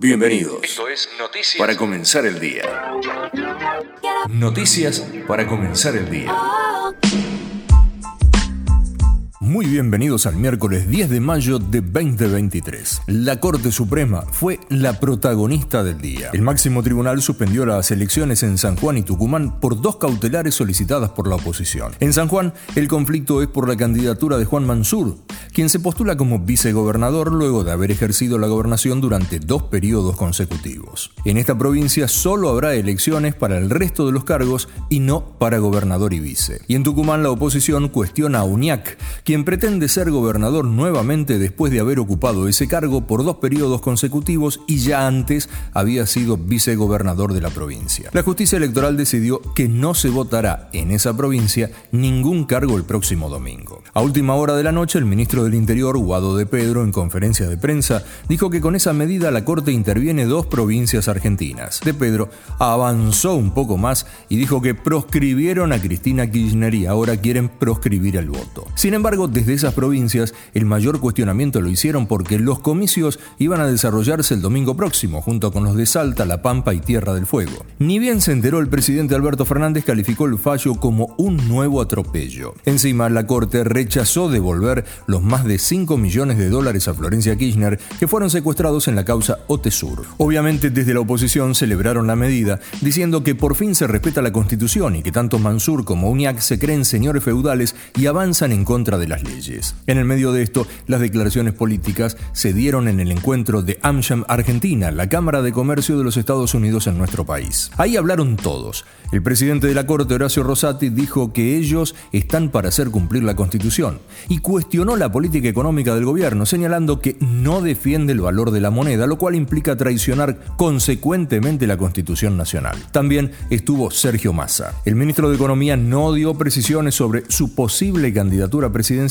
Bienvenidos. Esto es Noticias para comenzar el día. Noticias para comenzar el día. Muy bienvenidos al miércoles 10 de mayo de 2023. La Corte Suprema fue la protagonista del día. El máximo tribunal suspendió las elecciones en San Juan y Tucumán por dos cautelares solicitadas por la oposición. En San Juan, el conflicto es por la candidatura de Juan Mansur, quien se postula como vicegobernador luego de haber ejercido la gobernación durante dos periodos consecutivos. En esta provincia solo habrá elecciones para el resto de los cargos y no para gobernador y vice. Y en Tucumán la oposición cuestiona a UNIAC, quien pretende ser gobernador nuevamente después de haber ocupado ese cargo por dos periodos consecutivos y ya antes había sido vicegobernador de la provincia. La justicia electoral decidió que no se votará en esa provincia ningún cargo el próximo domingo. A última hora de la noche, el ministro de del Interior, Guado de Pedro, en conferencia de prensa, dijo que con esa medida la Corte interviene dos provincias argentinas. De Pedro avanzó un poco más y dijo que proscribieron a Cristina Kirchner y ahora quieren proscribir el voto. Sin embargo, desde esas provincias, el mayor cuestionamiento lo hicieron porque los comicios iban a desarrollarse el domingo próximo, junto con los de Salta, La Pampa y Tierra del Fuego. Ni bien se enteró el presidente Alberto Fernández, calificó el fallo como un nuevo atropello. Encima, la Corte rechazó devolver los más de 5 millones de dólares a Florencia Kirchner que fueron secuestrados en la causa Otesur. Obviamente desde la oposición celebraron la medida diciendo que por fin se respeta la constitución y que tanto Mansur como Uñac se creen señores feudales y avanzan en contra de las leyes. En el medio de esto, las declaraciones políticas se dieron en el encuentro de AmSham Argentina, la Cámara de Comercio de los Estados Unidos en nuestro país. Ahí hablaron todos. El presidente de la Corte, Horacio Rosati, dijo que ellos están para hacer cumplir la constitución y cuestionó la política económica del gobierno, señalando que no defiende el valor de la moneda, lo cual implica traicionar consecuentemente la Constitución Nacional. También estuvo Sergio Massa. El ministro de Economía no dio precisiones sobre su posible candidatura presidencial,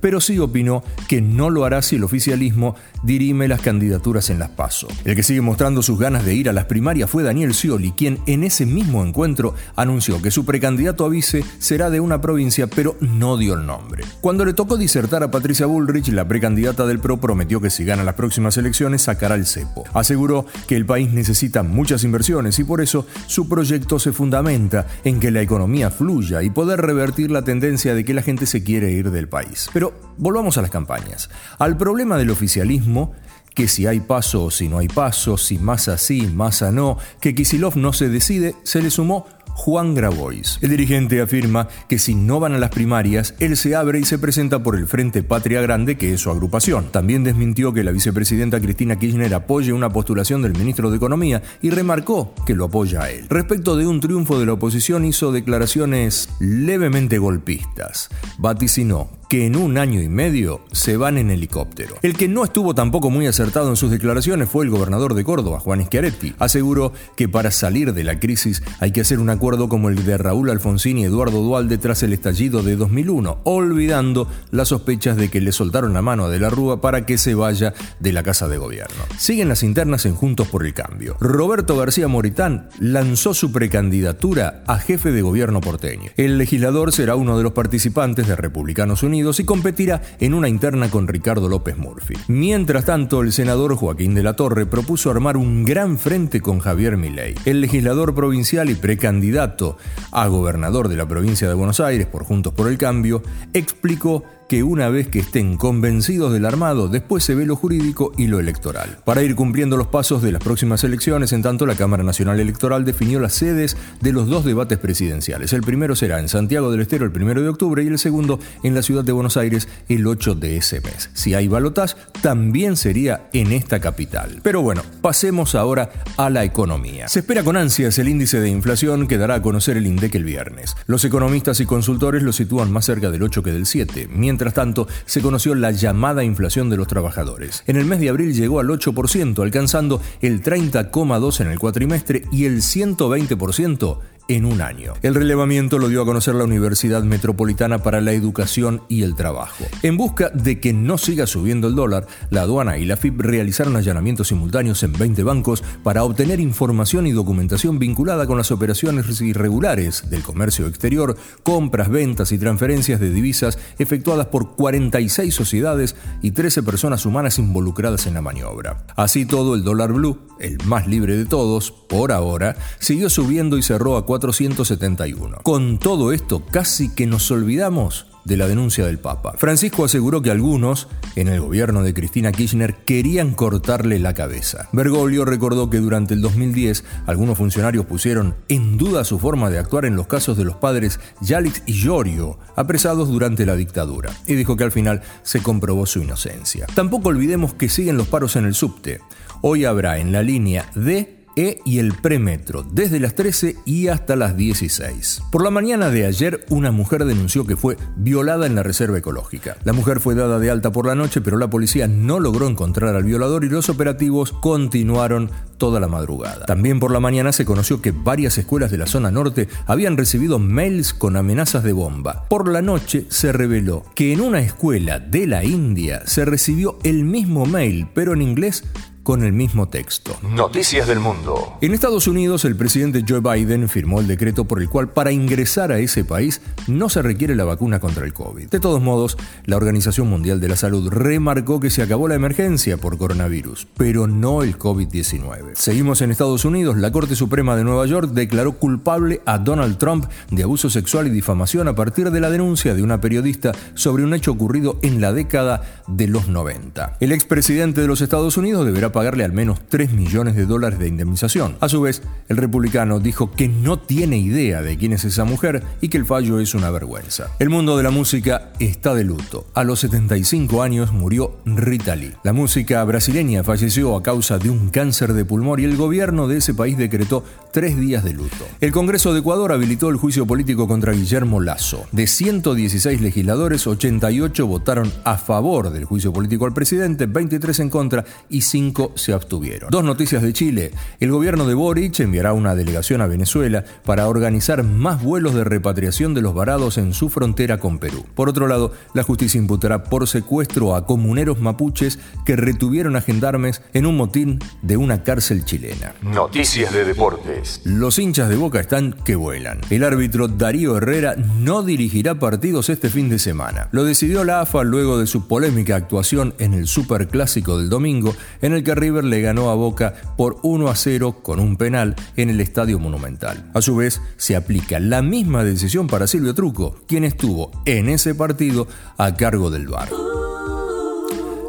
pero sí opinó que no lo hará si el oficialismo dirime las candidaturas en las PASO. El que sigue mostrando sus ganas de ir a las primarias fue Daniel Scioli, quien en ese mismo encuentro anunció que su precandidato a vice será de una provincia, pero no dio el nombre. Cuando le tocó disertar a Patricia Bullrich, la precandidata del PRO, prometió que si gana las próximas elecciones sacará el cepo. Aseguró que el país necesita muchas inversiones y por eso su proyecto se fundamenta en que la economía fluya y poder revertir la tendencia de que la gente se quiere ir del país. Pero volvamos a las campañas. Al problema del oficialismo que si hay paso o si no hay paso, si masa sí, masa no, que Kisilov no se decide, se le sumó Juan Grabois. El dirigente afirma que si no van a las primarias, él se abre y se presenta por el Frente Patria Grande, que es su agrupación. También desmintió que la vicepresidenta Cristina Kirchner apoye una postulación del ministro de Economía y remarcó que lo apoya a él. Respecto de un triunfo de la oposición, hizo declaraciones levemente golpistas. Vaticinó que en un año y medio se van en helicóptero. El que no estuvo tampoco muy acertado en sus declaraciones fue el gobernador de Córdoba, Juan Schiaretti. Aseguró que para salir de la crisis hay que hacer un acuerdo como el de Raúl Alfonsín y Eduardo Dualde tras el estallido de 2001, olvidando las sospechas de que le soltaron la mano a De la Rúa para que se vaya de la Casa de Gobierno. Siguen las internas en Juntos por el Cambio. Roberto García Moritán lanzó su precandidatura a jefe de gobierno porteño. El legislador será uno de los participantes de Republicanos Unidos y competirá en una interna con Ricardo López Murphy. Mientras tanto, el senador Joaquín de la Torre propuso armar un gran frente con Javier Milei. El legislador provincial y precandidato a gobernador de la provincia de Buenos Aires por Juntos por el Cambio explicó que una vez que estén convencidos del armado, después se ve lo jurídico y lo electoral. Para ir cumpliendo los pasos de las próximas elecciones, en tanto la Cámara Nacional Electoral definió las sedes de los dos debates presidenciales. El primero será en Santiago del Estero el primero de octubre y el segundo en la ciudad de Buenos Aires el 8 de ese mes. Si hay balotas, también sería en esta capital. Pero bueno, pasemos ahora a la economía. Se espera con ansias el índice de inflación que dará a conocer el INDEC el viernes. Los economistas y consultores lo sitúan más cerca del 8 que del 7, mientras Mientras tanto, se conoció la llamada inflación de los trabajadores. En el mes de abril llegó al 8%, alcanzando el 30,2% en el cuatrimestre y el 120% en un año. El relevamiento lo dio a conocer la Universidad Metropolitana para la Educación y el Trabajo. En busca de que no siga subiendo el dólar, la aduana y la FIP realizaron allanamientos simultáneos en 20 bancos para obtener información y documentación vinculada con las operaciones irregulares del comercio exterior, compras, ventas y transferencias de divisas efectuadas por 46 sociedades y 13 personas humanas involucradas en la maniobra. Así todo, el dólar blue el más libre de todos, por ahora, siguió subiendo y cerró a 471. Con todo esto, casi que nos olvidamos de la denuncia del Papa. Francisco aseguró que algunos, en el gobierno de Cristina Kirchner, querían cortarle la cabeza. Bergoglio recordó que durante el 2010 algunos funcionarios pusieron en duda su forma de actuar en los casos de los padres Yalix y Giorgio, apresados durante la dictadura, y dijo que al final se comprobó su inocencia. Tampoco olvidemos que siguen los paros en el subte. Hoy habrá en la línea D e y el premetro, desde las 13 y hasta las 16. Por la mañana de ayer, una mujer denunció que fue violada en la reserva ecológica. La mujer fue dada de alta por la noche, pero la policía no logró encontrar al violador y los operativos continuaron toda la madrugada. También por la mañana se conoció que varias escuelas de la zona norte habían recibido mails con amenazas de bomba. Por la noche se reveló que en una escuela de la India se recibió el mismo mail, pero en inglés con el mismo texto. Noticias del Mundo. En Estados Unidos, el presidente Joe Biden firmó el decreto por el cual para ingresar a ese país no se requiere la vacuna contra el COVID. De todos modos, la Organización Mundial de la Salud remarcó que se acabó la emergencia por coronavirus, pero no el COVID-19. Seguimos en Estados Unidos, la Corte Suprema de Nueva York declaró culpable a Donald Trump de abuso sexual y difamación a partir de la denuncia de una periodista sobre un hecho ocurrido en la década de los 90. El expresidente de los Estados Unidos deberá pagarle al menos 3 millones de dólares de indemnización. A su vez, el republicano dijo que no tiene idea de quién es esa mujer y que el fallo es una vergüenza. El mundo de la música está de luto. A los 75 años murió Rita Lee. La música brasileña falleció a causa de un cáncer de pulmón y el gobierno de ese país decretó tres días de luto. El Congreso de Ecuador habilitó el juicio político contra Guillermo Lazo. De 116 legisladores, 88 votaron a favor del juicio político al presidente, 23 en contra y 5 se abstuvieron. Dos noticias de Chile. El gobierno de Boric enviará una delegación a Venezuela para organizar más vuelos de repatriación de los varados en su frontera con Perú. Por otro lado, la justicia imputará por secuestro a comuneros mapuches que retuvieron a gendarmes en un motín de una cárcel chilena. Noticias de deportes. Los hinchas de Boca están que vuelan. El árbitro Darío Herrera no dirigirá partidos este fin de semana. Lo decidió la AFA luego de su polémica actuación en el Superclásico del domingo, en el River le ganó a Boca por 1 a 0 con un penal en el Estadio Monumental. A su vez, se aplica la misma decisión para Silvio Truco, quien estuvo en ese partido a cargo del VAR.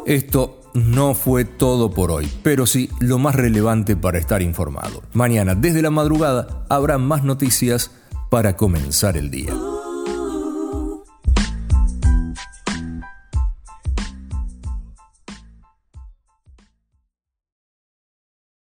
Esto no fue todo por hoy, pero sí lo más relevante para estar informado. Mañana, desde la madrugada, habrá más noticias para comenzar el día.